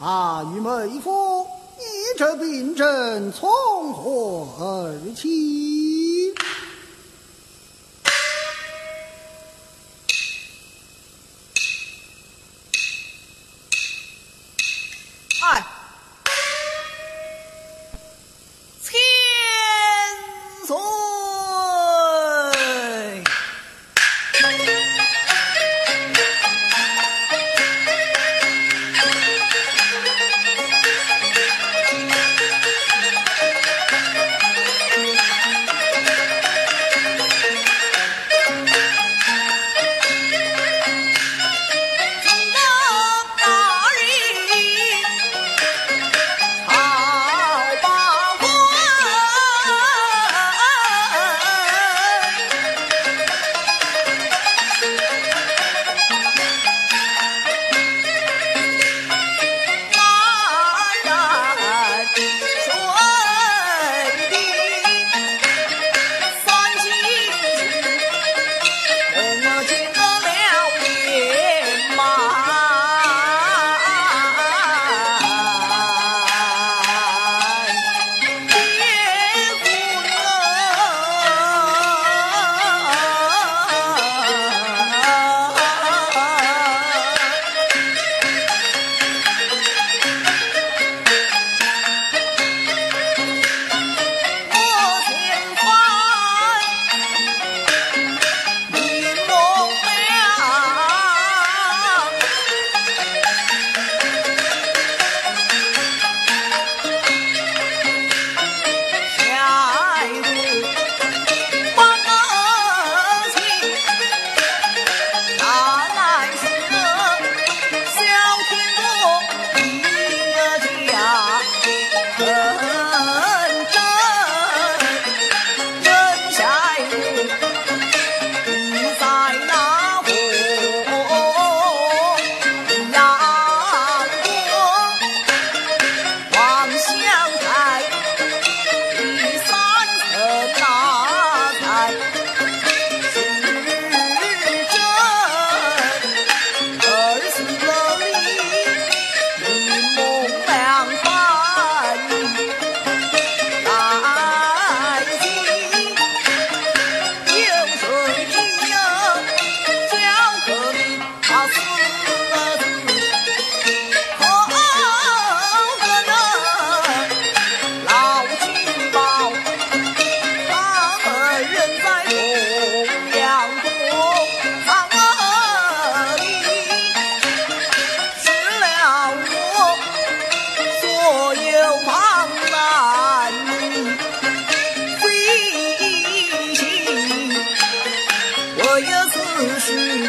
啊，与妹夫，你这病症从何而起？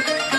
Thank you.